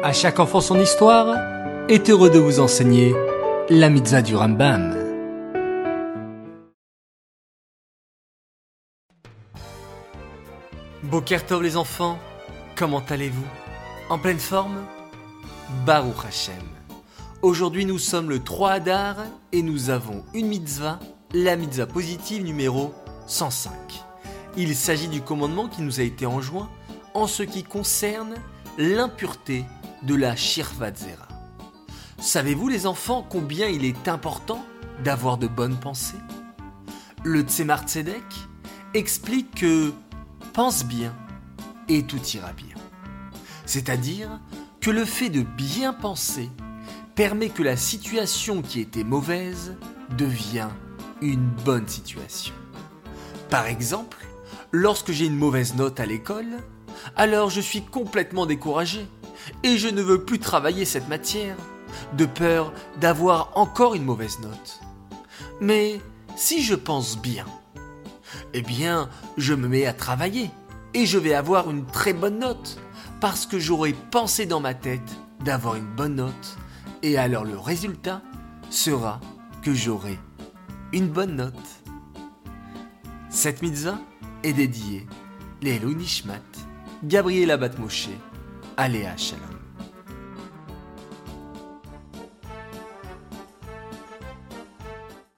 À chaque enfant son histoire est heureux de vous enseigner la mitzvah du Rambam. Bokertov les enfants, comment allez-vous? En pleine forme? Baruch Hashem. Aujourd'hui nous sommes le 3 Adar et nous avons une mitzvah, la mitzvah positive numéro 105. Il s'agit du commandement qui nous a été enjoint en ce qui concerne l'impureté de la Shirvatzera. Savez-vous les enfants combien il est important d'avoir de bonnes pensées? Le Tzemar Tzedek explique que pense bien et tout ira bien. C'est-à-dire que le fait de bien penser permet que la situation qui était mauvaise devient une bonne situation. Par exemple, lorsque j'ai une mauvaise note à l'école, alors je suis complètement découragé et je ne veux plus travailler cette matière, de peur d'avoir encore une mauvaise note. Mais si je pense bien, eh bien, je me mets à travailler et je vais avoir une très bonne note parce que j'aurai pensé dans ma tête d'avoir une bonne note et alors le résultat sera que j'aurai une bonne note. Cette mitzvah est dédiée les Nishmat, Gabriela Batmoshe, Aléa Shalom.